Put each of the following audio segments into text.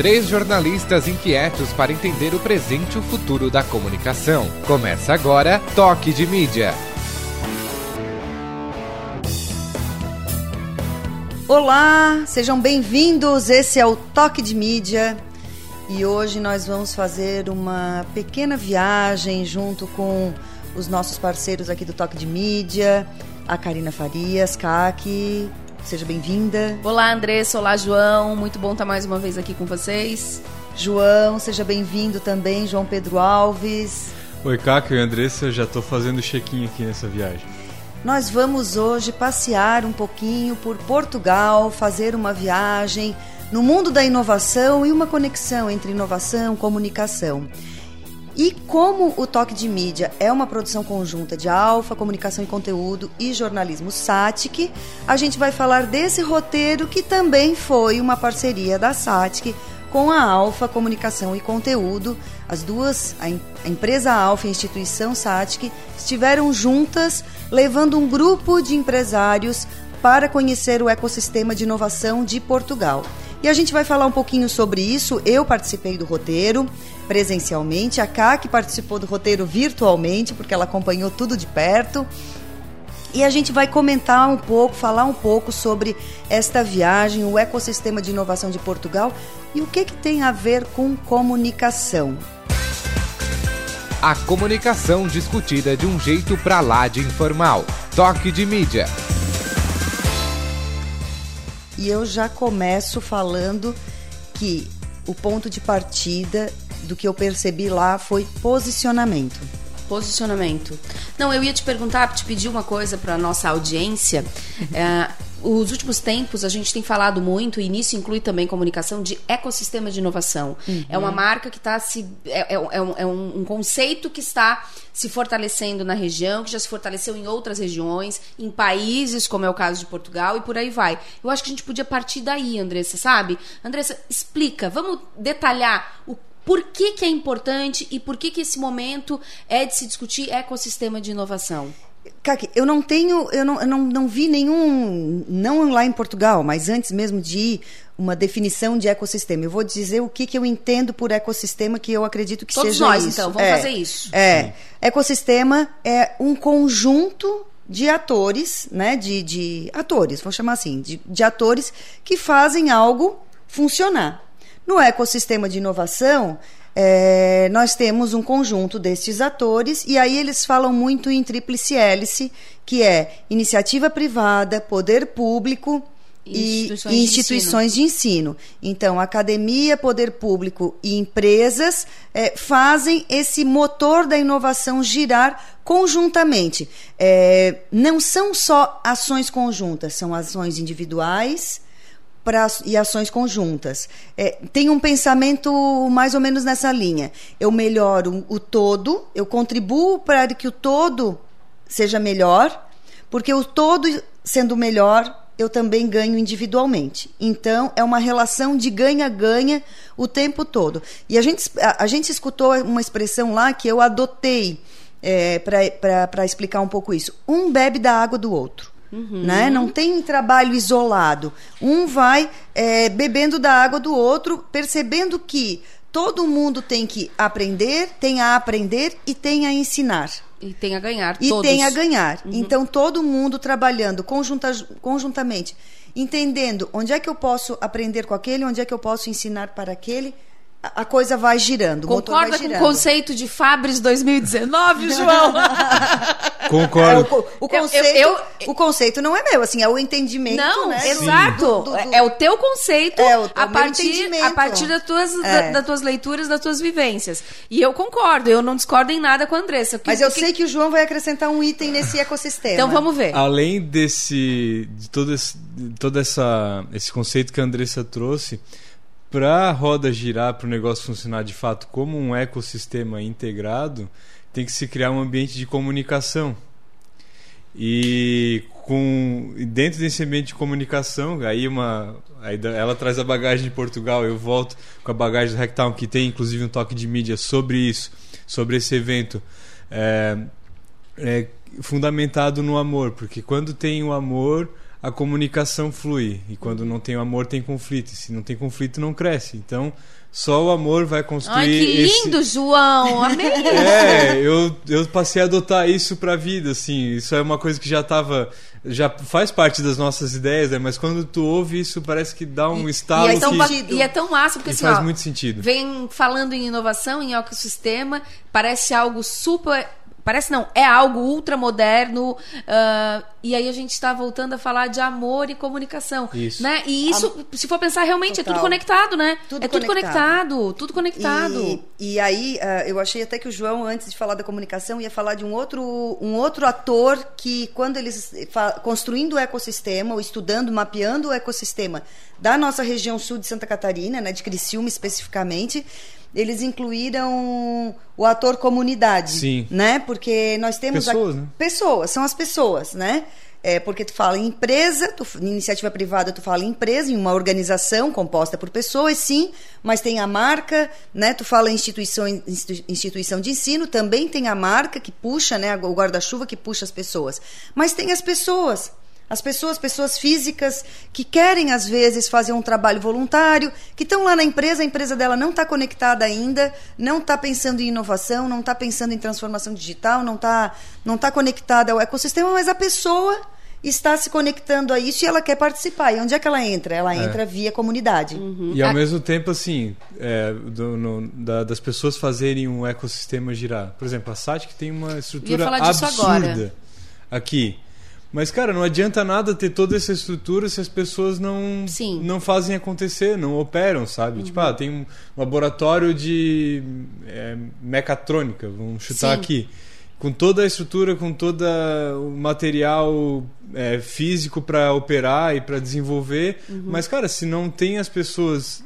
Três jornalistas inquietos para entender o presente e o futuro da comunicação. Começa agora Toque de Mídia. Olá, sejam bem-vindos. Esse é o Toque de Mídia e hoje nós vamos fazer uma pequena viagem junto com os nossos parceiros aqui do Toque de Mídia, a Karina Farias, Kaki. Seja bem-vinda. Olá, Andressa. Olá, João. Muito bom estar mais uma vez aqui com vocês. João, seja bem-vindo também, João Pedro Alves. Oi, Kaki e Andressa. Eu já estou fazendo check-in aqui nessa viagem. Nós vamos hoje passear um pouquinho por Portugal, fazer uma viagem no mundo da inovação e uma conexão entre inovação e comunicação. E como o Toque de Mídia é uma produção conjunta de Alfa, Comunicação e Conteúdo e Jornalismo Satic, a gente vai falar desse roteiro que também foi uma parceria da Satic com a Alfa Comunicação e Conteúdo. As duas, a, empresa Alfa e a instituição Satic, estiveram juntas levando um grupo de empresários para conhecer o ecossistema de inovação de Portugal. E a gente vai falar um pouquinho sobre isso. Eu participei do roteiro presencialmente, a CAC participou do roteiro virtualmente, porque ela acompanhou tudo de perto. E a gente vai comentar um pouco, falar um pouco sobre esta viagem, o ecossistema de inovação de Portugal e o que, que tem a ver com comunicação. A comunicação discutida de um jeito pra lá de informal. Toque de mídia. E eu já começo falando que o ponto de partida do que eu percebi lá foi posicionamento. Posicionamento. Não, eu ia te perguntar, te pedir uma coisa para nossa audiência. é, os últimos tempos a gente tem falado muito, e nisso inclui também comunicação, de ecossistema de inovação. Uhum. É uma marca que está se. É, é, é, um, é, um, conceito que está se fortalecendo na região, que já se fortaleceu em outras regiões, em países, como é o caso de Portugal, e por aí vai. Eu acho que a gente podia partir daí, Andressa, sabe? Andressa, explica, vamos detalhar o por que, que é importante e por que, que esse momento é de se discutir ecossistema de inovação? Kaki, eu não tenho, eu não, eu não, não vi nenhum, não lá em Portugal, mas antes mesmo de ir, uma definição de ecossistema. Eu vou dizer o que, que eu entendo por ecossistema, que eu acredito que Todos seja nós, isso. então, vamos é, fazer isso. É. Sim. Ecossistema é um conjunto de atores, né? De, de atores, vou chamar assim, de, de atores que fazem algo funcionar. No ecossistema de inovação, é, nós temos um conjunto destes atores, e aí eles falam muito em tríplice hélice, que é iniciativa privada, poder público e instituições, e instituições de, ensino. de, ensino. Então, academia, poder público e empresas é, fazem esse motor da inovação girar conjuntamente. É, não são só ações conjuntas, são ações individuais pra, e ações conjuntas. É, tem um pensamento mais ou menos nessa linha. Eu melhoro o todo, eu contribuo para que o todo seja melhor, porque o todo sendo melhor, eu também ganho individualmente. Então, é uma relação de ganha-ganha o tempo todo. E a gente, a, a gente escutou uma expressão lá que eu adotei é, para explicar um pouco isso. Um bebe da água do outro. Uhum. Né? Não tem trabalho isolado. Um vai é, bebendo da água do outro, percebendo que todo mundo tem que aprender, tem a aprender e tem a ensinar. E tem a ganhar. E todos. tem a ganhar. Uhum. Então, todo mundo trabalhando conjunta, conjuntamente, entendendo onde é que eu posso aprender com aquele, onde é que eu posso ensinar para aquele a coisa vai girando. Concorda com o conceito de Fabris 2019, João? Concordo. É, o, o, conceito, eu, eu, eu, o conceito não é meu, assim, é o entendimento. Não, né, exato. Do, do, do, é o teu conceito é, o, a, partir, a partir das tuas, é. da, das tuas leituras, das tuas vivências. E eu concordo, eu não discordo em nada com a Andressa. Que, Mas eu que... sei que o João vai acrescentar um item nesse ecossistema. Então vamos ver. Além desse. de todo esse, todo essa, esse conceito que a Andressa trouxe para a roda girar, para o negócio funcionar de fato como um ecossistema integrado, tem que se criar um ambiente de comunicação. E com dentro desse ambiente de comunicação, aí uma aí ela traz a bagagem de Portugal, eu volto com a bagagem do Hacktown que tem inclusive um toque de mídia sobre isso, sobre esse evento. É, é fundamentado no amor, porque quando tem o amor, a comunicação flui. E quando não tem amor, tem conflito. E se não tem conflito, não cresce. Então, só o amor vai construir. Ai, que lindo, esse... João! Amei! É, eu, eu passei a adotar isso pra vida, assim. Isso é uma coisa que já tava. Já faz parte das nossas ideias, né? Mas quando tu ouve isso, parece que dá um estalo. E é tão, que... e é tão massa, porque assim, faz ó, muito sentido. Vem falando em inovação, em ecossistema, parece algo super Parece não, é algo ultramoderno. Uh, e aí a gente está voltando a falar de amor e comunicação. Isso. Né? E isso, se for pensar, realmente Total. é tudo conectado, né? Tudo é tudo conectado, tudo conectado. E, e aí, uh, eu achei até que o João, antes de falar da comunicação, ia falar de um outro, um outro ator que, quando eles construindo o ecossistema, ou estudando, mapeando o ecossistema da nossa região sul de Santa Catarina, né, de Criciúma especificamente, eles incluíram o ator comunidade, Sim. né? Porque nós temos pessoas, a... né? pessoas, são as pessoas, né? É porque tu fala em empresa, tu, em iniciativa privada tu fala em empresa, em uma organização composta por pessoas, sim, mas tem a marca, né? Tu fala em instituição, instituição de ensino, também tem a marca que puxa, né? O guarda-chuva que puxa as pessoas. Mas tem as pessoas, as pessoas, pessoas físicas que querem às vezes fazer um trabalho voluntário, que estão lá na empresa, a empresa dela não está conectada ainda, não está pensando em inovação, não está pensando em transformação digital, não está não tá conectada ao ecossistema, mas a pessoa está se conectando a isso e ela quer participar. E onde é que ela entra? Ela É. entra via comunidade. E ao mesmo tempo, assim, é, do- no- da- das pessoas fazerem um ecossistema girar. Por exemplo, a SAT que tem uma estrutura absurda agora. aqui. Mas, cara, não adianta nada ter toda essa estrutura se as pessoas não, Sim. não fazem acontecer, não operam, sabe? Tipo, ah, tem um laboratório de é, mecatrônica, vamos chutar Sim. aqui. Com toda a estrutura, com todo o material é, físico para operar e para desenvolver. Mas, cara, se não tem as pessoas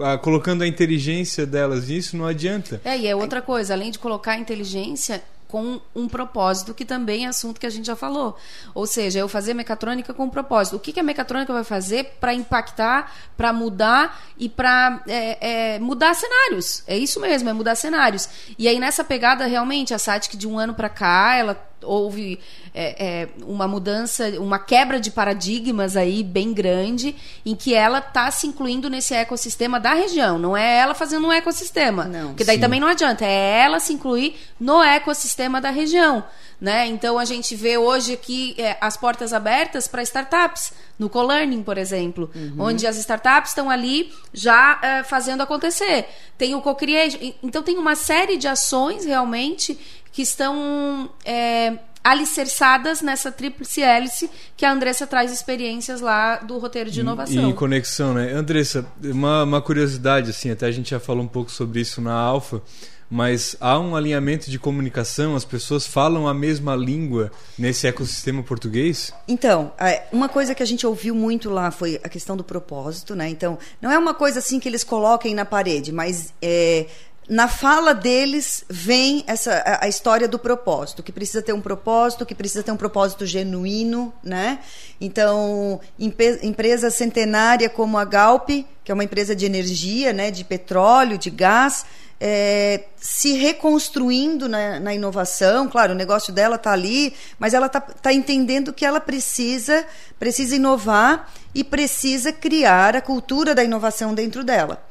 ah, colocando a inteligência delas nisso, não adianta. É, e é outra coisa, além de colocar a inteligência com um propósito, que também é assunto que a gente já falou. Ou seja, eu fazer mecatrônica com um propósito. O que, que a mecatrônica vai fazer para impactar, para mudar e para é, é, mudar cenários? É isso mesmo, é mudar cenários. E aí, nessa pegada, realmente, a SATIC de um ano para cá, ela houve é, é, uma mudança, uma quebra de paradigmas aí bem grande, em que ela está se incluindo nesse ecossistema da região. Não é ela fazendo um ecossistema. Não. Porque daí Sim. também não adianta, é ela se incluir no ecossistema da região. Né? Então a gente vê hoje aqui é, as portas abertas para startups, no co-learning, por exemplo, onde as startups estão ali já é, fazendo acontecer. Tem o co-creation. Então tem uma série de ações realmente que estão é, alicerçadas nessa tríplice hélice que a Andressa traz experiências lá do roteiro de inovação. E conexão, né? Andressa, uma, uma curiosidade, assim, até a gente já falou um pouco sobre isso na Alfa, mas há um alinhamento de comunicação, as pessoas falam a mesma língua nesse ecossistema português? Então, é, uma coisa que a gente ouviu muito lá foi a questão do propósito, né? Então, não é uma coisa assim que eles coloquem na parede, mas é, na fala deles vem essa a, história do propósito, que precisa ter um propósito, que precisa ter um propósito genuíno, né? Então, empresa centenária como a Galp, que é uma empresa de energia, né, de petróleo, de gás, é, se reconstruindo na, na inovação. Claro, o negócio dela está ali, mas ela está entendendo que ela precisa, precisa inovar e precisa criar a cultura da inovação dentro dela.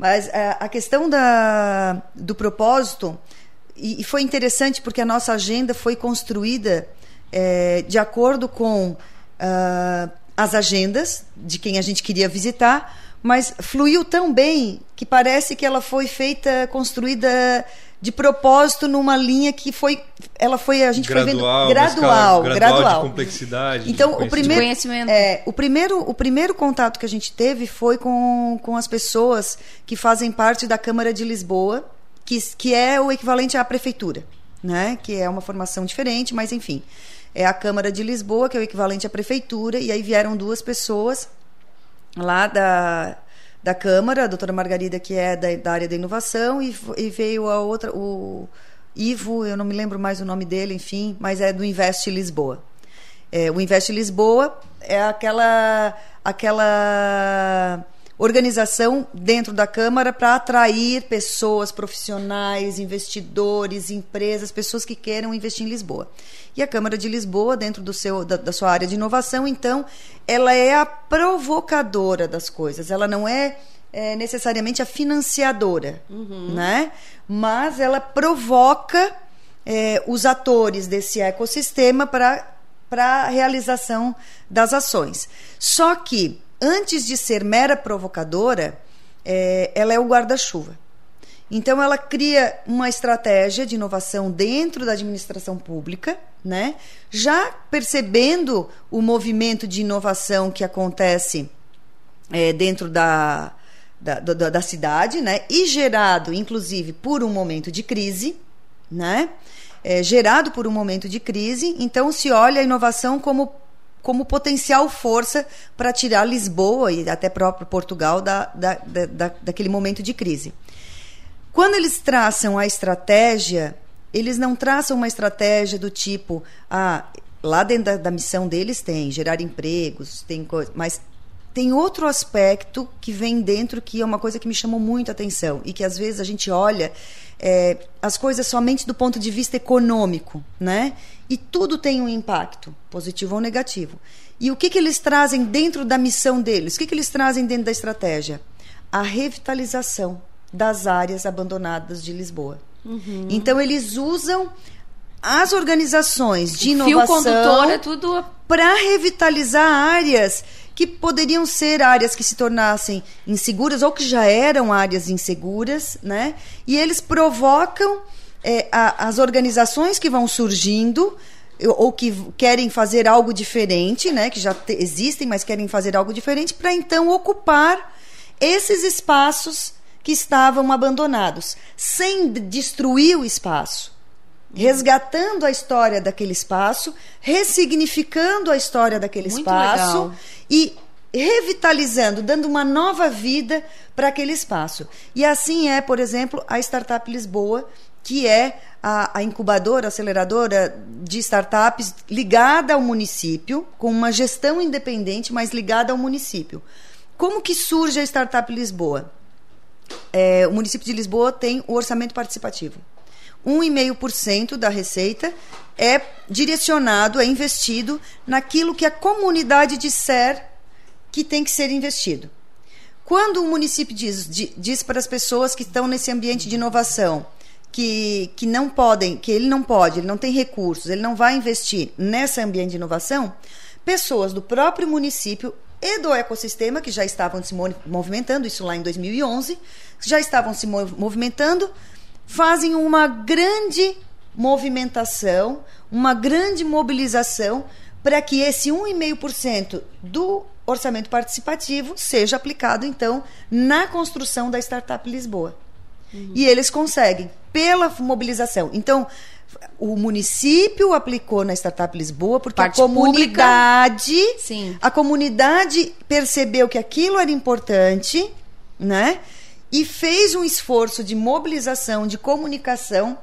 Mas é, a questão da, do propósito, e, foi interessante porque a nossa agenda foi construída é, de acordo com ah, as agendas de quem a gente queria visitar, mas fluiu tão bem que parece que ela foi feita, construída de propósito numa linha que foi, ela foi a gente Gradual, foi vendo gradual, escala gradual, gradual de complexidade, de Então o conhecimento. primeiro, De conhecimento. é, o primeiro, o primeiro contato que a gente teve foi com, com as pessoas que fazem parte da Câmara de Lisboa, que, que é o equivalente à prefeitura, né? Que é uma formação diferente, mas enfim, é a Câmara de Lisboa que é o equivalente à prefeitura e aí vieram duas pessoas lá da, da Câmara, a doutora Margarida, que é da, da área da inovação, e, e veio a outra, o Ivo, eu não me lembro mais o nome dele, enfim, mas é do Invest Lisboa. É, o Invest Lisboa é aquela, aquela organização dentro da Câmara para atrair pessoas profissionais, investidores, empresas, pessoas que queiram investir em Lisboa. E a Câmara de Lisboa, dentro do seu, da, da sua área de inovação, então, ela é a provocadora das coisas. Ela não é, é necessariamente a financiadora, uhum. né? Mas ela provoca é, os atores desse ecossistema para para a realização das ações. Só que antes de ser mera provocadora, é, ela é o guarda-chuva. Então, ela cria uma estratégia de inovação dentro da administração pública, né? já percebendo o movimento de inovação que acontece é, dentro da, da, da, da, cidade, né? e gerado, inclusive, por um momento de crise. Né? É, gerado por um momento de crise, então se olha a inovação como como potencial força para tirar Lisboa e até próprio Portugal da, da, da, daquele momento de crise. Quando eles traçam a estratégia, eles não traçam uma estratégia do tipo, ah, lá dentro da, da missão deles tem gerar empregos, tem coisa, mas tem outro aspecto que vem dentro que é uma coisa que me chamou muito a atenção e que às vezes a gente olha é, as coisas somente do ponto de vista econômico, né? E tudo tem um impacto, positivo ou negativo. E o que, que eles trazem dentro da missão deles? O que, que eles trazem dentro da estratégia? A revitalização das áreas abandonadas de Lisboa. Uhum. Então eles usam as organizações de inovação é tudo para revitalizar áreas que poderiam ser áreas que se tornassem inseguras ou que já eram áreas inseguras, né? E eles provocam é, a, as organizações que vão surgindo ou que querem fazer algo diferente, né? Que já te, existem, mas querem fazer algo diferente para então ocupar esses espaços que estavam abandonados, sem destruir o espaço resgatando a história daquele espaço, ressignificando a história daquele Muito espaço legal. e revitalizando, dando uma nova vida para aquele espaço. E assim é, por exemplo, a Startup Lisboa, que é a, a, incubadora, aceleradora de startups ligada ao município, com uma gestão independente, mas ligada ao município. Como que surge a Startup Lisboa? É, o município de Lisboa tem o orçamento participativo. 1,5% da receita é direcionado, é investido naquilo que a comunidade disser que tem que ser investido. Quando o município diz, diz para as pessoas que estão nesse ambiente de inovação que, que não podem, que ele não pode, ele não tem recursos, ele não vai investir nesse ambiente de inovação, pessoas do próprio município e do ecossistema que já estavam se movimentando, isso lá em 2011, já estavam se movimentando, fazem uma grande movimentação, uma grande mobilização para que esse 1,5% do orçamento participativo seja aplicado, então, na construção da Startup Lisboa. Uhum. E eles conseguem, pela mobilização. Então, o município aplicou na Startup Lisboa porque Parte a comunidade, a comunidade percebeu que aquilo era importante, né? E fez um esforço de mobilização, de comunicação,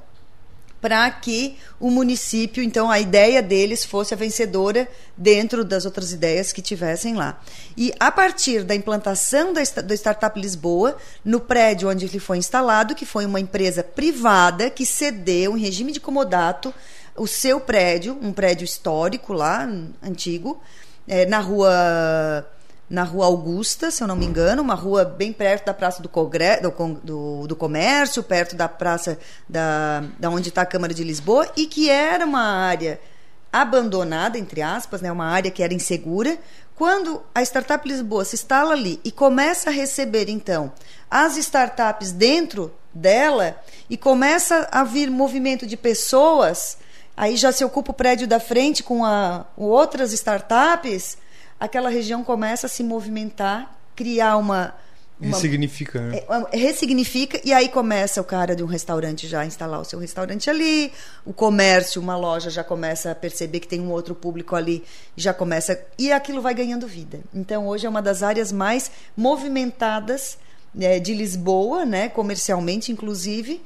para que o município, então a ideia deles fosse a vencedora dentro das outras ideias que tivessem lá. E a partir da implantação da, do Startup Lisboa, no prédio onde ele foi instalado, que foi uma empresa privada que cedeu em regime de comodato o seu prédio, um prédio histórico lá, antigo, é, na rua na Rua Augusta, se eu não me engano, uma rua bem perto da Praça do, Congre do, do, Comércio, perto da praça da, da onde está a Câmara de Lisboa, e que era uma área abandonada, entre aspas, né, uma área que era insegura. Quando a Startup Lisboa se instala ali e começa a receber, então, as startups dentro dela e começa a vir movimento de pessoas, aí já se ocupa o prédio da frente com a, outras startups aquela região começa a se movimentar, criar uma. uma ressignifica, né? É, ressignifica, e aí começa o cara de um restaurante já a instalar o seu restaurante ali, o comércio, uma loja já começa a perceber que tem um outro público ali, já começa. E aquilo vai ganhando vida. Então, hoje é uma das áreas mais movimentadas né, de Lisboa, né, comercialmente, inclusive,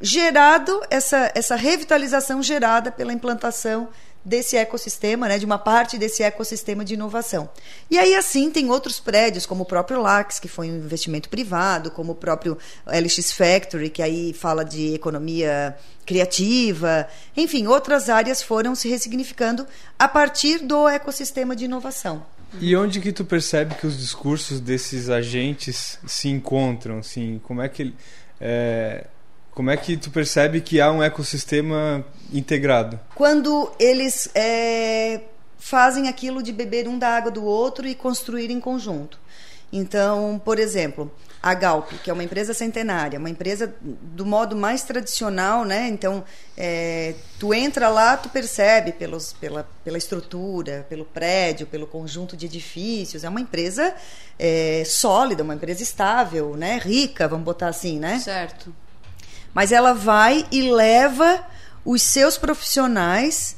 gerado essa, essa revitalização gerada pela implantação desse ecossistema, né, de uma parte desse ecossistema de inovação. E aí, assim, tem outros prédios, como o próprio LAX, que foi um investimento privado, como o próprio LX Factory, que aí fala de economia criativa, enfim, outras áreas foram se ressignificando a partir do ecossistema de inovação. E onde que tu percebe que os discursos desses agentes se encontram? Assim, como é que é, como é que tu percebe que há um ecossistema integrado? Quando eles é, fazem aquilo de beber um da água do outro e construir em conjunto. Então, por exemplo, a Galp, que é uma empresa centenária, uma empresa do modo mais tradicional, né? Então, é, tu entra lá, tu percebe pelos, pela, pela estrutura, pelo prédio, pelo conjunto de edifícios. É uma empresa é, sólida, uma empresa estável, né? Rica, vamos botar assim, né? Certo mas ela vai e leva os seus profissionais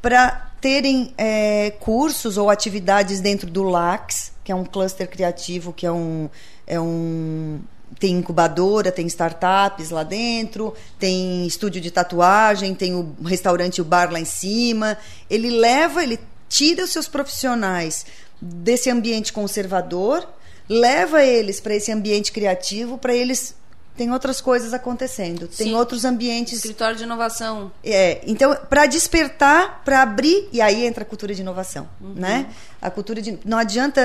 para terem é, cursos ou atividades dentro do LAX, que é um cluster criativo, que é um, é um tem incubadora, tem startups lá dentro, tem estúdio de tatuagem, tem o restaurante o bar lá em cima. Ele leva, ele tira os seus profissionais desse ambiente conservador, leva eles para esse ambiente criativo, para eles tem outras coisas acontecendo, Sim. tem outros ambientes. Escritório de inovação. É, então, para despertar, para abrir, e aí entra a cultura de inovação, uhum. né? A cultura de. Não adianta.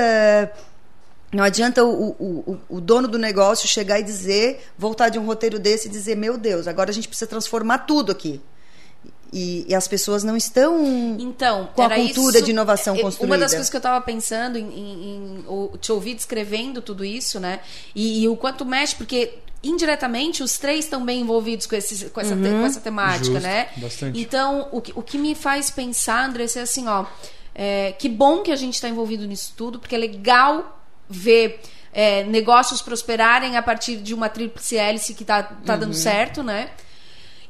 Não adianta o, o, o, dono do negócio chegar e dizer, voltar de um roteiro desse e dizer, meu Deus, agora a gente precisa transformar tudo aqui. E, e, as pessoas não estão então, com a cultura isso, de inovação é, construída. Uma das coisas que eu estava pensando em, em, em, te ouvir descrevendo tudo isso, né? E, e, o quanto mexe, porque indiretamente os três estão bem envolvidos com, esse, com, essa, uhum. te, com essa temática, Justo, né? Bastante. Então, o que, o que me faz pensar, André, é assim, ó, é, que bom que a gente está envolvido nisso tudo, porque é legal ver é, negócios prosperarem a partir de uma tríplice hélice que está tá dando uhum. certo, né?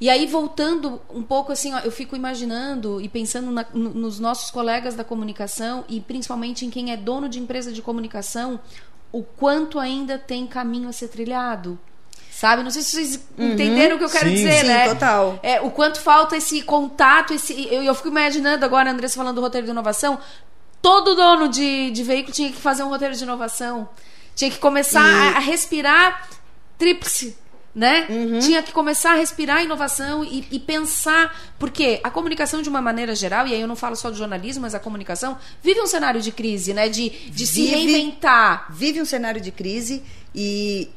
E aí, voltando um pouco assim, ó, eu fico imaginando e pensando na, nos nossos colegas da comunicação e principalmente em quem é dono de empresa de comunicação, o quanto ainda tem caminho a ser trilhado sabe? Não sei se vocês uhum. entenderam o que eu quero sim, dizer, sim, né? total. É, o quanto falta esse contato, esse eu, eu fico imaginando agora, Andressa falando do roteiro de inovação, todo dono de, de veículo tinha que fazer um roteiro de inovação. Tinha que começar e... a, a, respirar tríplice, né? Uhum. Tinha que começar a respirar inovação e, e, pensar. Porque a comunicação, de uma maneira geral, e aí eu não falo só do jornalismo, mas a comunicação, vive um cenário de crise, né? De, de vive, se reinventar. Vive um cenário de crise e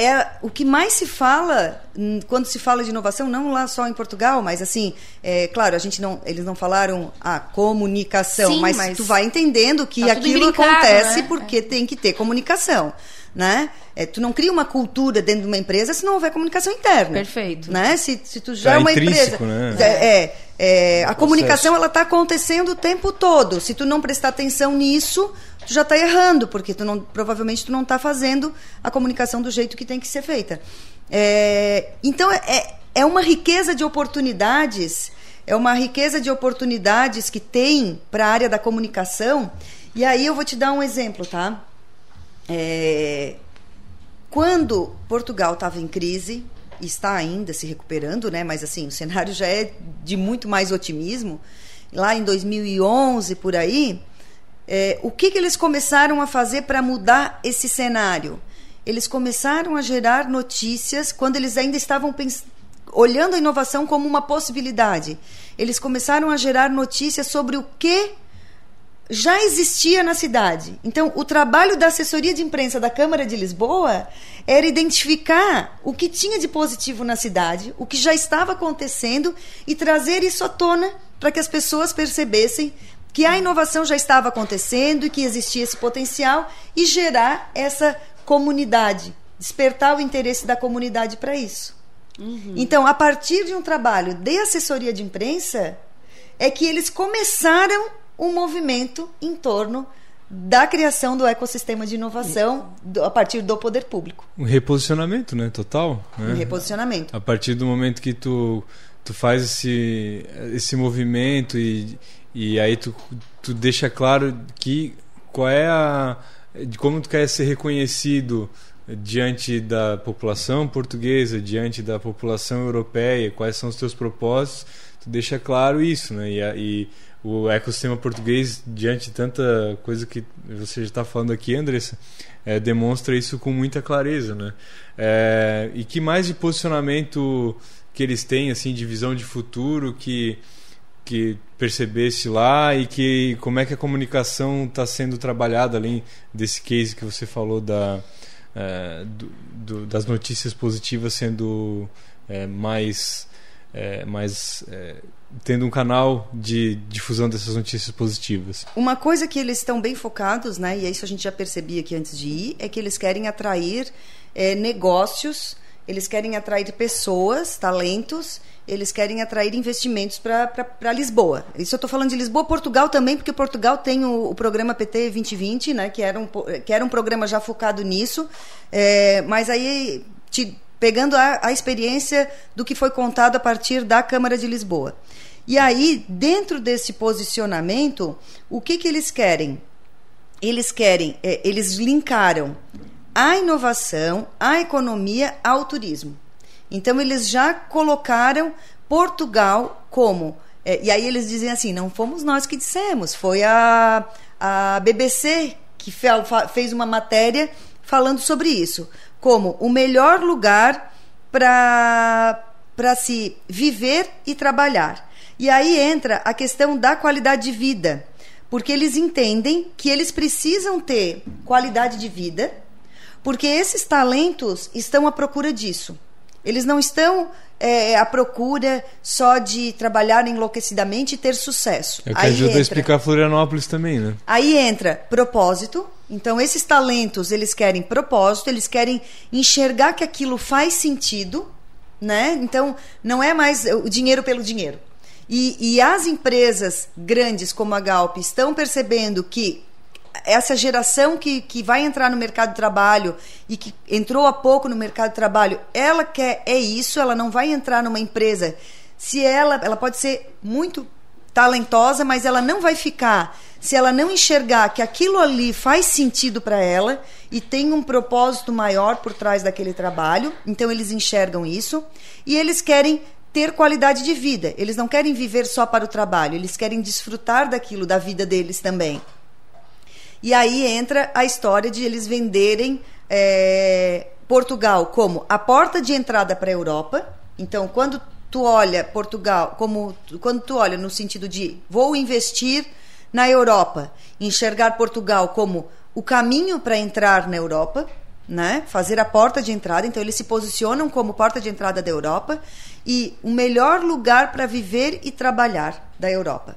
é o que mais se fala hum, quando se fala de inovação, não lá só em Portugal, mas assim, é, claro, a gente não, eles não falaram a comunicação, Sim, mas, mas, tu vai entendendo que tá aquilo acontece né? porque é. tem que ter comunicação, né? É, tu não cria uma cultura dentro de uma empresa se não houver comunicação interna. Perfeito. Né? Se, se tu já é, é uma empresa, né? é, é, a comunicação ela está acontecendo o tempo todo. Se tu não prestar atenção nisso tu já está errando, porque tu não, provavelmente tu não está fazendo a comunicação do jeito que tem que ser feita. É, então, é, é uma riqueza de oportunidades, é uma riqueza de oportunidades que tem para a área da comunicação. E aí eu vou te dar um exemplo, tá? É, quando Portugal estava em crise, está ainda se recuperando, né? Mas assim, o cenário já é de muito mais otimismo. Lá em 2011 por aí, é, o que, que eles começaram a fazer para mudar esse cenário? Eles começaram a gerar notícias quando eles ainda estavam olhando a inovação como uma possibilidade. Eles começaram a gerar notícias sobre o que já existia na cidade. Então, o trabalho da assessoria de imprensa da Câmara de Lisboa era identificar o que tinha de positivo na cidade, o que já estava acontecendo e trazer isso à tona para que as pessoas percebessem que a inovação já estava acontecendo e que existia esse potencial e gerar essa comunidade, despertar o interesse da comunidade para isso. Uhum. Então, a partir de um trabalho de assessoria de imprensa, é que eles começaram um movimento em torno da criação do ecossistema de inovação do, a partir do poder público. Um reposicionamento, né? Total. Né? Um reposicionamento. A partir do momento que tu, tu faz esse, esse movimento e, e aí tu, tu deixa claro que qual é a de como tu quer ser reconhecido diante da população portuguesa, diante da população europeia, quais são os teus propósitos, tu deixa claro isso, né? E, e o ecossistema português, diante de tanta coisa que você já está falando aqui, Andressa, é, demonstra isso com muita clareza, né? É, e que mais de posicionamento que eles têm, assim, de visão de futuro que que percebesse lá e que como é que a comunicação está sendo trabalhada além desse case que você falou da é, do, do, das notícias positivas sendo é, mais é, mais é, tendo um canal de difusão dessas notícias positivas. Uma coisa que eles estão bem focados, né, e isso a gente já percebia aqui antes de ir, é que eles querem atrair é, negócios, eles querem atrair pessoas, talentos, eles querem atrair investimentos para Lisboa. Isso eu estou falando de Lisboa, Portugal também, porque Portugal tem o, o, programa PT 2020, né, que, era um, que era um programa já focado nisso, é, mas aí te, pegando a, a experiência do que foi contado a partir da Câmara de Lisboa. E aí, dentro desse posicionamento, o que, que eles querem? Eles querem, é, eles linkaram a inovação, a economia ao turismo. Então, eles já colocaram Portugal como. É, e aí eles dizem assim: não fomos nós que dissemos, foi a, a BBC que fe, fez uma matéria falando sobre isso, como o melhor lugar para se viver e trabalhar. E aí entra a questão da qualidade de vida, porque eles entendem que eles precisam ter qualidade de vida, porque esses talentos estão à procura disso. Eles não estão é, à procura só de trabalhar enlouquecidamente e ter sucesso. É o que aí ajuda entra, a explicar Florianópolis também, né? Aí entra propósito. Então, esses talentos, eles querem propósito, eles querem enxergar que aquilo faz sentido, né? Então, não é mais o dinheiro pelo dinheiro. E, e as empresas grandes como a Galp estão percebendo que essa geração que, que vai entrar no mercado de trabalho e que entrou há pouco no mercado de trabalho, ela quer é isso, ela não vai entrar numa empresa se ela, ela pode ser muito talentosa, mas ela não vai ficar se ela não enxergar que aquilo ali faz sentido para ela e tem um propósito maior por trás daquele trabalho. Então eles enxergam isso e eles querem ter qualidade de vida. Eles não querem viver só para o trabalho, eles querem desfrutar daquilo, da vida deles também. E aí entra a história de eles venderem é, Portugal como a porta de entrada para a Europa. Então, quando tu olha Portugal como quando tu olha no sentido de vou investir na Europa, enxergar Portugal como o caminho para entrar na Europa, né? Fazer a porta de entrada, então eles se posicionam como porta de entrada da Europa e o melhor lugar para viver e trabalhar da Europa.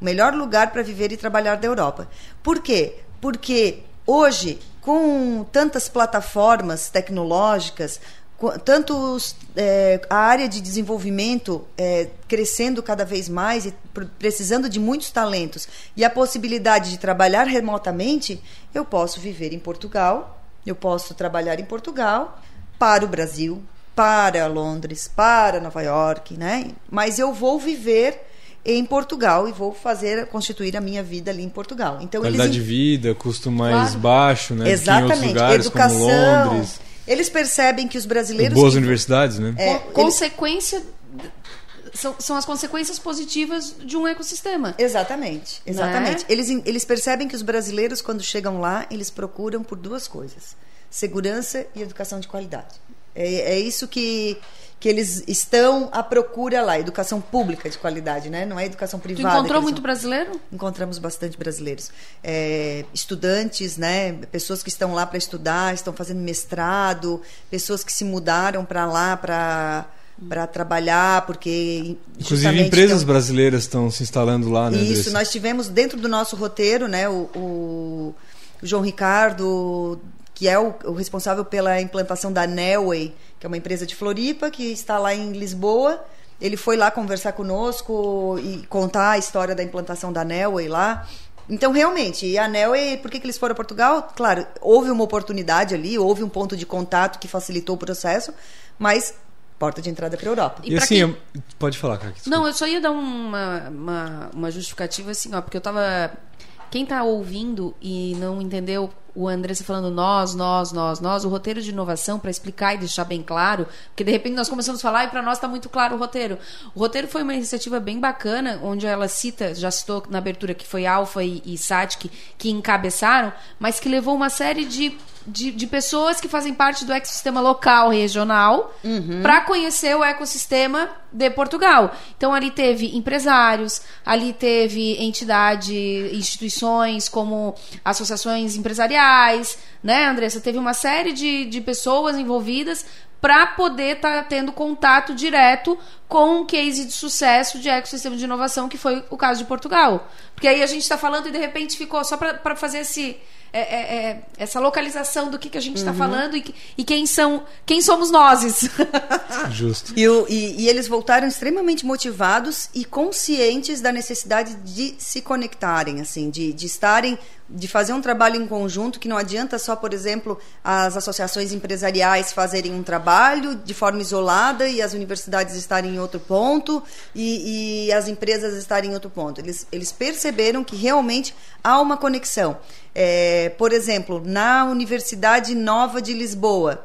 O melhor lugar para viver e trabalhar da Europa. Por quê? Porque hoje, com tantas plataformas tecnológicas, tanto é, a área de desenvolvimento é, crescendo cada vez mais e precisando de muitos talentos e a possibilidade de trabalhar remotamente, eu posso viver em Portugal, eu posso trabalhar em Portugal para o Brasil, para Londres, para Nova York, né? Mas eu vou viver em Portugal e vou fazer constituir a minha vida ali em Portugal. Então qualidade eles... de vida, custo mais claro. baixo, né? Exatamente. Lugares, Educação. Londres. Eles percebem que os brasileiros e boas que... universidades, né? É, Consequência. São, são, as consequências positivas de um ecossistema. Exatamente, exatamente. É? Eles, eles percebem que os brasileiros, quando chegam lá, eles procuram por duas coisas: segurança e educação de qualidade. É, é isso que, que eles estão à procura lá, educação pública de qualidade, né? Não é educação privada. Tu encontrou muito vão... brasileiro? Encontramos bastante brasileiros. É, estudantes, né? Pessoas que estão lá para estudar, estão fazendo mestrado, pessoas que se mudaram para lá para para trabalhar, porque inclusive empresas brasileiras estão se instalando lá, né? Isso, nós tivemos dentro do nosso roteiro, né? O, o João Ricardo que é o, o, responsável pela implantação da Nelway, que é uma empresa de Floripa, que está lá em Lisboa. Ele foi lá conversar conosco e contar a história da implantação da Nelway lá. Então, realmente, e a Nelway, por que, que eles foram a Portugal? Claro, houve uma oportunidade ali, houve um ponto de contato que facilitou o processo, mas porta de entrada para a Europa. E, e assim, quem... pode falar, cara. Não, eu só ia dar uma, uma, uma justificativa assim, ó, porque eu estava quem está ouvindo e não entendeu o Andressa falando nós, nós, nós, nós, o roteiro de inovação para explicar e deixar bem claro, porque de repente nós começamos a falar e para nós está muito claro o roteiro. O roteiro foi uma iniciativa bem bacana, onde ela cita, já citou na abertura que foi Alfa e, e Satic que encabeçaram, mas que levou uma série de de, de, pessoas que fazem parte do ecossistema local, regional, uhum. para conhecer o ecossistema de Portugal. Então ali teve empresários, ali teve entidade, instituições como associações empresariais, né, Andressa? Teve uma série de, de pessoas envolvidas para poder estar tá tendo contato direto com um case de sucesso de ecossistema de inovação, que foi o caso de Portugal. Porque aí a gente está falando e de repente ficou só para fazer esse é, é, é, essa localização do que, que a gente está uhum. falando e, e, quem são quem somos nós. Justo. E, e, e, eles voltaram extremamente motivados e conscientes da necessidade de se conectarem, assim, de, de estarem de fazer um trabalho em conjunto que não adianta só, por exemplo, as associações empresariais fazerem um trabalho de forma isolada e as universidades estarem em outro ponto e, e as empresas estarem em outro ponto. Eles, eles perceberam que realmente há uma conexão. É, por exemplo, na Universidade Nova de Lisboa,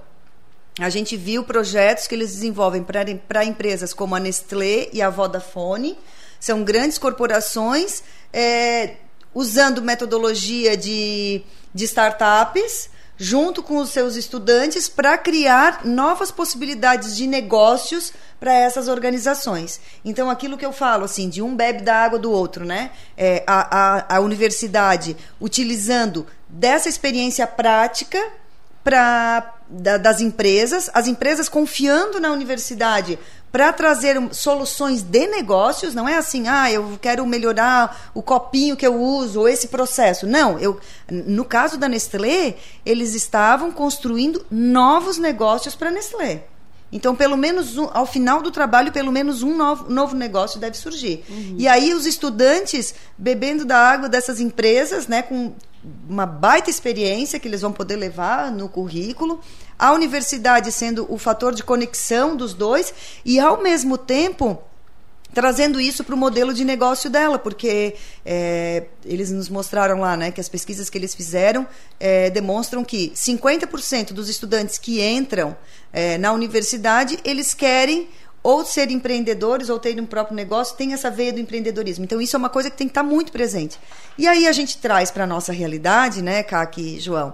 a gente viu projetos que eles desenvolvem para empresas como a Nestlé e a Vodafone. São grandes corporações é, usando metodologia de, de startups junto com os seus estudantes para criar novas possibilidades de negócios para essas organizações. Então, aquilo que eu falo, assim, de um bebe da água do outro, né? É, a, a, a universidade utilizando dessa experiência prática para da, das empresas, as empresas confiando na universidade para trazer soluções de negócios, não é assim, ah, eu quero melhorar o copinho que eu uso, ou esse processo. Não, eu, no caso da Nestlé, eles estavam construindo novos negócios para a Nestlé. Então, pelo menos um, ao final do trabalho, pelo menos um novo, novo negócio deve surgir. Uhum. E aí os estudantes bebendo da água dessas empresas, né, com uma baita experiência que eles vão poder levar no currículo, a universidade sendo o fator de conexão dos dois e ao mesmo tempo trazendo isso para o modelo de negócio dela, porque é, eles nos mostraram lá né, que as pesquisas que eles fizeram é, demonstram que 50% dos estudantes que entram é, na universidade, eles querem ou ser empreendedores ou ter um próprio negócio, tem essa veia do empreendedorismo. Então, isso é uma coisa que tem que estar muito presente. E aí a gente traz para a nossa realidade, né, Kaki e João,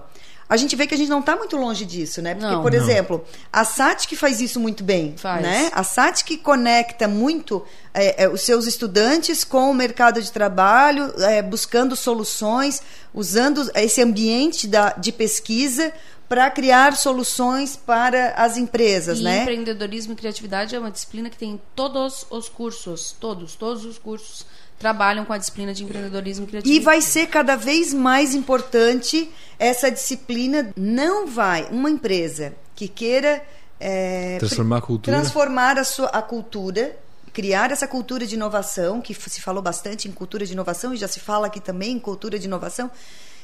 a gente vê que a gente não está muito longe disso, né? Porque, não, por não. exemplo, a SAT que faz isso muito bem, faz. né? A SAT que conecta muito é, é, os seus estudantes com o mercado de trabalho, é, buscando soluções, usando esse ambiente da, de pesquisa para criar soluções para as empresas, e né? Empreendedorismo e criatividade é uma disciplina que tem em todos os cursos, todos, todos os cursos trabalham com a disciplina de empreendedorismo criativo. E vai ser cada vez mais importante essa disciplina. Não vai uma empresa que queira é, transformar a cultura, transformar a sua a cultura criar essa cultura de inovação, que se falou bastante em cultura de inovação e já se fala aqui também em cultura de inovação.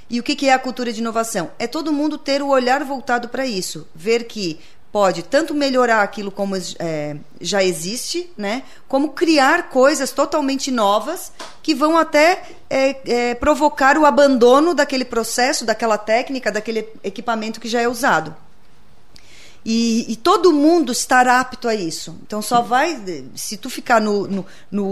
E o que é a cultura de inovação? É todo mundo ter o olhar voltado para isso, ver que pode tanto melhorar aquilo como é, já existe, né, como criar coisas totalmente novas que vão até é, é, provocar o abandono daquele processo, daquela técnica, daquele equipamento que já é usado. E, e, todo mundo estará apto a isso. Então só vai. Se tu ficar no, no,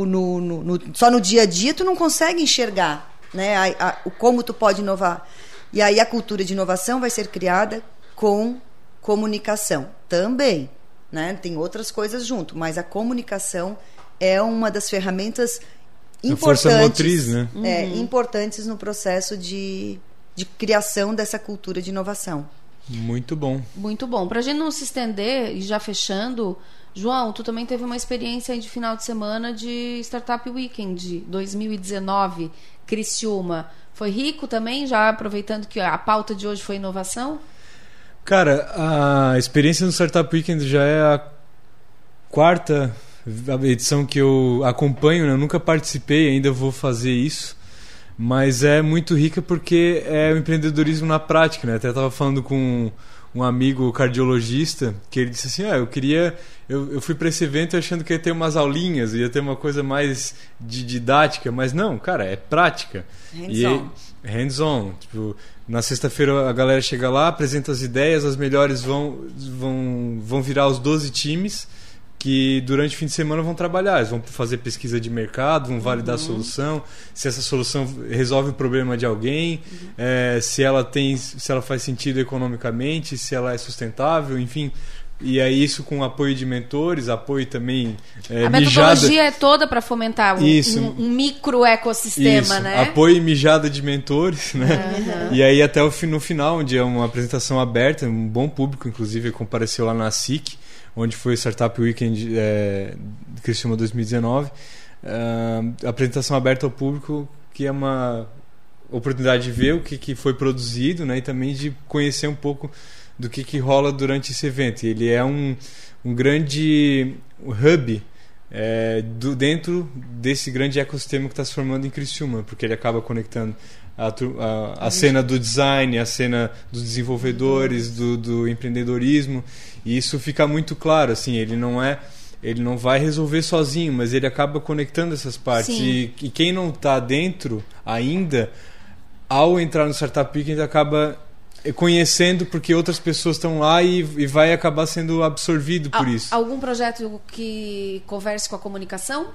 no, no, só no dia a dia, tu não consegue enxergar né, a, a, como tu pode inovar. E aí a cultura de inovação vai ser criada com comunicação também, né? Tem outras coisas junto, mas a comunicação é uma das ferramentas importantes, a força motriz, né? É, uhum. importantes no processo de, de criação dessa cultura de inovação. Muito bom. Muito bom. Para a gente não se estender e já fechando, João, tu também teve uma experiência de final de semana de Startup Weekend 2019, Criciúma. Foi rico também, já aproveitando que a pauta de hoje foi inovação? Cara, a experiência no Startup Weekend já é a quarta edição que eu acompanho, né? eu nunca participei, ainda vou fazer isso. Mas é muito rica porque é o empreendedorismo na prática, né? Até estava falando com um amigo cardiologista que ele disse assim: ah, eu queria. Eu, eu fui para esse evento achando que ia ter umas aulinhas, ia ter uma coisa mais de didática, mas não, cara, é prática. E, hands-on. Tipo, na sexta-feira a galera chega lá, apresenta as ideias, as melhores vão, vão, vão virar os 12 times que durante o fim de semana vão trabalhar. Eles vão fazer pesquisa de mercado, vão validar uhum. a solução, se essa solução resolve o problema de alguém, uhum. é, se ela tem, se ela faz sentido economicamente, se ela é sustentável, enfim. E aí isso com apoio de mentores, apoio também é, A metodologia mijada... é toda para fomentar um, isso, um, um, micro ecossistema, isso, né? Apoio e mijada de mentores, né? Uhum. E aí até o, no final, onde é uma apresentação aberta, um bom público, inclusive, compareceu lá na SIC, onde foi o Startup Weekend é, Criciúma 2019. Uh, apresentação aberta ao público, que é uma oportunidade de ver o que, que foi produzido né, e também de conhecer um pouco do que, que rola durante esse evento. Ele é um, um grande hub é, do, dentro desse grande ecossistema que está se formando em Criciúma, porque ele acaba conectando a, a, a cena do design, a cena dos desenvolvedores, do, do empreendedorismo, e isso fica muito claro. Assim, ele não é ele não vai resolver sozinho, mas ele acaba conectando essas partes. E, e, quem não está dentro ainda, ao entrar no Startup Weekend, acaba conhecendo porque outras pessoas estão lá e, e, vai acabar sendo absorvido por isso. Algum projeto que converse com a comunicação?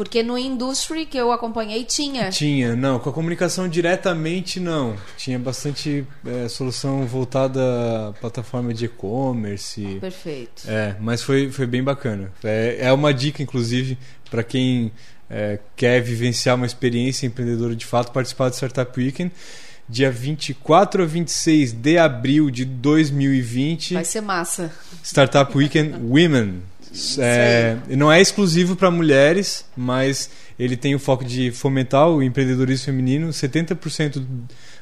Porque no Industry que eu acompanhei tinha. Tinha, não. Com a comunicação diretamente, não. Tinha bastante é, solução voltada à plataforma de e-commerce. Perfeito. É, mas foi, foi bem bacana. É, é uma dica, inclusive, para quem é, quer vivenciar uma experiência empreendedora de fato, participar do Startup Weekend dia 24 a 26 de abril de 2020. Vai ser massa. Startup Weekend Women. É, não é exclusivo para mulheres, mas ele tem o foco de fomentar o empreendedorismo feminino. 70%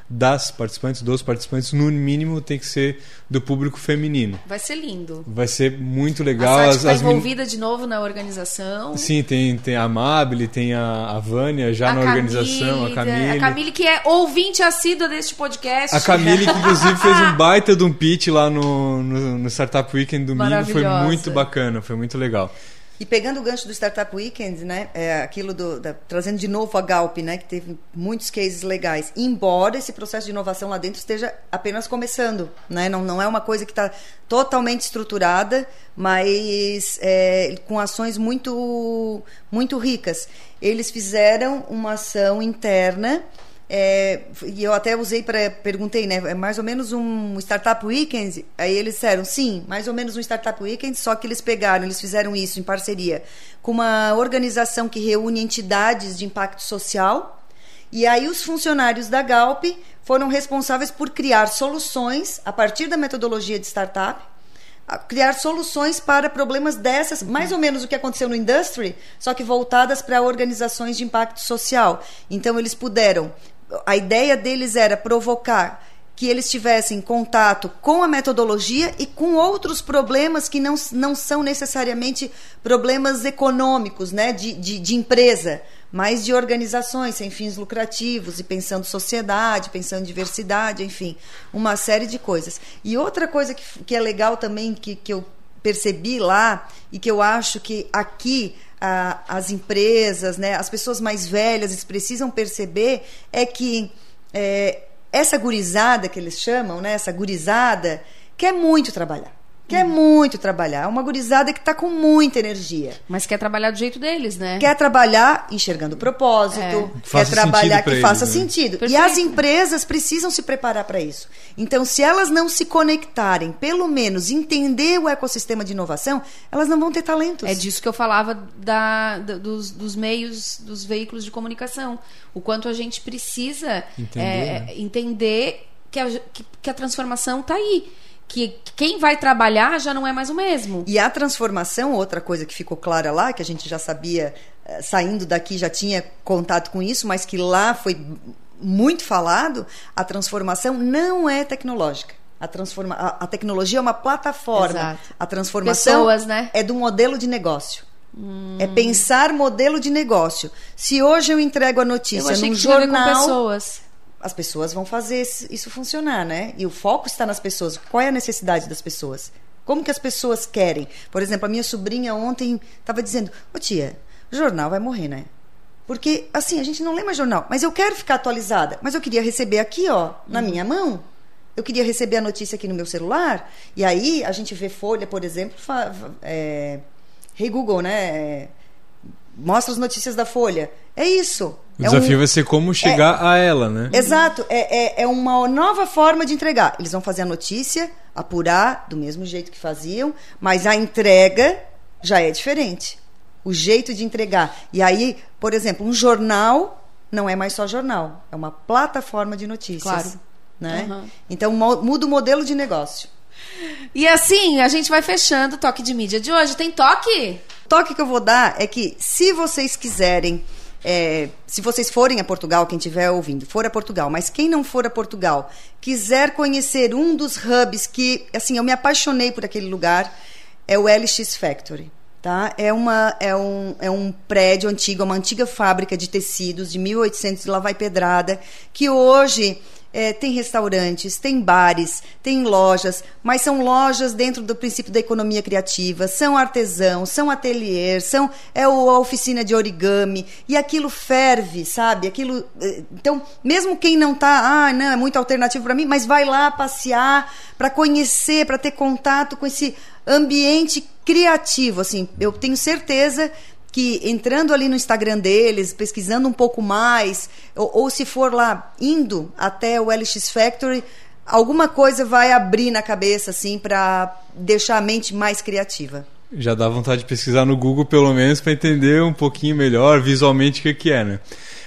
das participantes, dos participantes, no mínimo tem que ser do público feminino. Vai ser lindo. Vai ser muito legal. A está envolvida min... de novo na organização. Sim, tem, tem a Amabile, tem a, a Vânia já a na Camille, organização, a Camille. A Camille que é ouvinte assídua deste podcast. A Camille que inclusive fez um baita de um pitch lá no, no, no Startup Weekend domingo. Foi muito bacana, foi muito legal. E pegando o gancho do Startup Weekend, né, é aquilo do, da, trazendo de novo a Galp, né, que teve muitos cases legais, embora esse processo de inovação lá dentro esteja apenas começando, né, não, não é uma coisa que está totalmente estruturada, mas é, com ações muito, muito ricas. Eles fizeram uma ação interna é, e eu até usei para perguntei, né? É mais ou menos um startup weekend. Aí eles disseram, sim, mais ou menos um startup weekend. Só que eles pegaram, eles fizeram isso em parceria com uma organização que reúne entidades de impacto social. E aí os funcionários da Galp foram responsáveis por criar soluções a partir da metodologia de startup criar soluções para problemas dessas, mais ou menos o que aconteceu no industry, só que voltadas para organizações de impacto social. Então eles puderam a ideia deles era provocar que eles tivessem contato com a metodologia e com outros problemas que não, não são necessariamente problemas econômicos, né, de, de, de empresa, mas de organizações sem fins lucrativos e pensando sociedade, pensando diversidade, enfim, uma série de coisas. E outra coisa que, que é legal também, que, que eu percebi lá e que eu acho que aqui a, as empresas, né, as pessoas mais velhas precisam perceber é que é, essa gurizada que eles chamam, né, essa gurizada, quer muito trabalhar. Quer muito trabalhar. É uma gurizada que está com muita energia. Mas quer trabalhar do jeito deles, né? Quer trabalhar enxergando o propósito, é. quer faça trabalhar que eles, faça né? sentido. Perfeito. E as empresas precisam se preparar para isso. Então, se elas não se conectarem, pelo menos entender o ecossistema de inovação, elas não vão ter talentos. É disso que eu falava da, da dos, dos, meios, dos veículos de comunicação. O quanto a gente precisa entender, é, né? entender que, a, que, que a transformação está aí que quem vai trabalhar já não é mais o mesmo. E a transformação, outra coisa que ficou clara lá, que a gente já sabia, eh, saindo daqui já tinha contato com isso, mas que lá foi muito falado, a transformação não é tecnológica. A, transforma a, a tecnologia é uma plataforma. Exato. A transformação Pessoas, né? é do modelo de negócio. Hum. É pensar modelo de negócio. Se hoje eu entrego a notícia num jornal, pessoas as pessoas vão fazer isso funcionar, né? E o foco está nas pessoas. Qual é a necessidade das pessoas? Como que as pessoas querem? Por exemplo, a minha sobrinha ontem estava dizendo: Ô tia, o jornal vai morrer, né? Porque, assim, a gente não lê mais jornal, mas eu quero ficar atualizada. Mas eu queria receber aqui, ó, na minha mão. Eu queria receber a notícia aqui no meu celular. E aí a gente vê Folha, por exemplo, é, Hey Google, né? é, mostra as notícias da Folha. É isso. O É um- desafio vai ser como chegar a ela, né? Exato, é, é, é uma nova forma de entregar. Eles vão fazer a notícia, apurar do mesmo jeito que faziam, mas a entrega já é diferente. O jeito de entregar. E aí, por exemplo, um jornal não é mais só jornal, é uma plataforma de notícias. Claro. Né? Uhum. Então muda o modelo de negócio. E assim, a gente vai fechando o toque de mídia de hoje. Tem toque? O toque que eu vou dar é que se vocês quiserem, é, se vocês forem a Portugal, quem estiver ouvindo, for a Portugal, mas quem não for a Portugal, quiser conhecer um dos hubs que, assim, eu me apaixonei por aquele lugar, é o LX Factory. Tá? É, uma, é, um, é um prédio antigo, é uma antiga fábrica de tecidos de 1800 de lá vai pedrada, que hoje é, tem restaurantes, tem bares, tem lojas, mas são lojas dentro do princípio da economia criativa, são artesãos, são ateliês, são é a oficina de origami e aquilo ferve, sabe? Aquilo, eh, então, mesmo quem não tá, ah, não, é muito alternativo para mim, mas vai lá passear para conhecer, para ter contato com esse ambiente criativo, assim. Eu tenho certeza que entrando ali no Instagram deles, pesquisando um pouco mais, ou, ou se for lá indo até o LX Factory, alguma coisa vai abrir na cabeça assim para deixar a mente mais criativa. Já dá vontade de pesquisar no Google, pelo menos, para entender um pouquinho melhor visualmente o que, que é, né?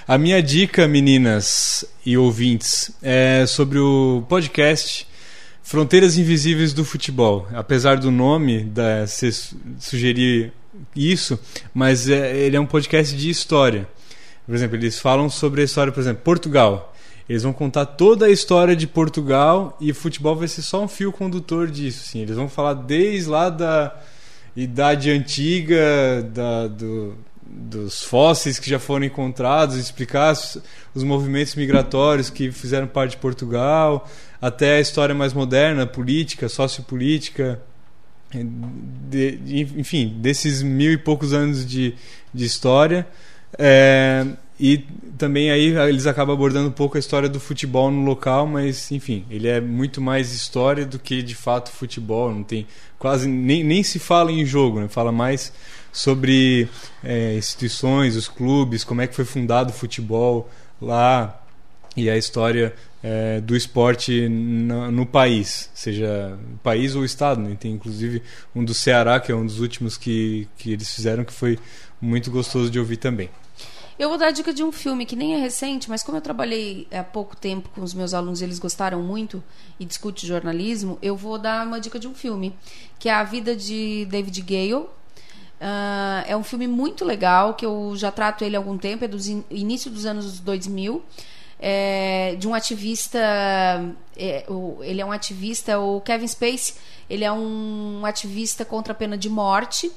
A minha dica, meninas e ouvintes, é sobre o podcast Fronteiras Invisíveis do Futebol. Apesar do nome da, se su- sugerir isso, mas é- ele é um podcast de história. Por exemplo, eles falam sobre a história, por exemplo, Portugal. Eles vão contar toda a história de Portugal e futebol vai ser só um fio condutor disso. Assim. Eles vão falar desde lá da idade antiga, da, do- dos fósseis que já foram encontrados, explicar os, os movimentos migratórios que fizeram parte de Portugal, até a história mais moderna, política, sociopolítica, de- enfim, desses mil e poucos anos de, de história. É, e também aí eles acabam abordando um pouco a história do futebol no local, mas enfim, ele é muito mais história do que de fato futebol. Não tem quase nem, nem se fala em jogo, né? fala mais sobre é, instituições, os clubes, como é que foi fundado o futebol lá e a história é, do esporte no, no país, seja país ou estado. Né? Tem inclusive um do Ceará, que é um dos últimos que, que eles fizeram, que foi muito gostoso de ouvir também. Eu vou dar a dica de um filme que nem é recente, mas como eu trabalhei há pouco tempo com os meus alunos e eles gostaram muito e discute jornalismo, eu vou dar uma dica de um filme, que é A Vida de David Gale. Ah, é um filme muito legal, que eu já trato ele há algum tempo, é do in- início dos anos 2000. É, de um ativista, é, o- ele é um ativista, o Kevin Space, ele é um ativista contra a pena de morte.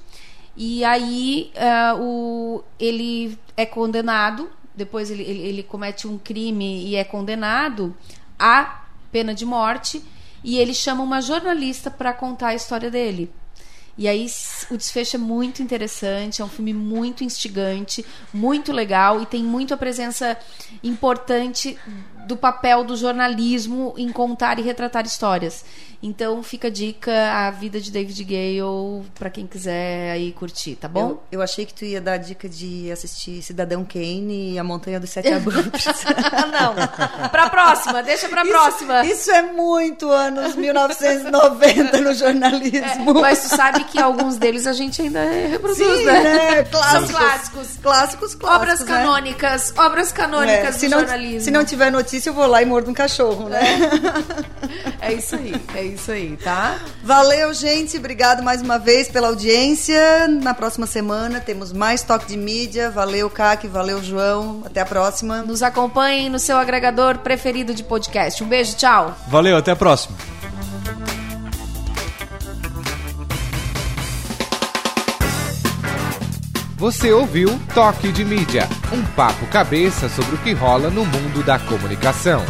E aí ah, o, ele é condenado, depois ele, ele, ele comete um crime e é condenado à pena de morte, e ele chama uma jornalista para contar a história dele. E aí o desfecho é muito interessante, é um filme muito instigante, muito legal e tem muito a presença importante do papel do jornalismo em contar e retratar histórias. Então fica a dica a vida de David Gale para quem quiser aí curtir, tá bom? Eu, eu achei que tu ia dar a dica de assistir Cidadão Kane e A Montanha dos Sete Abutres. Não. Pra próxima, deixa pra próxima. Isso é muito anos 1990 no jornalismo. Mas tu sabe que alguns deles a gente ainda reproduz, Sim, né? né? Clássicos. São clássicos. Clássicos, clássicos. Obras né? canônicas, obras canônicas É, se do não, jornalismo. Se não tiver notícia, eu vou lá e mordo um cachorro, né? É isso aí, é isso aí, tá? Valeu, gente. Obrigado mais uma vez pela audiência. Na próxima semana temos mais toque de mídia. Valeu, Caque. Valeu, João. Até a próxima. Nos acompanhem no seu agregador preferido de podcast. Um beijo, tchau. Valeu, até a próxima. Você ouviu Toque de Mídia, um papo cabeça sobre o que rola no mundo da comunicação.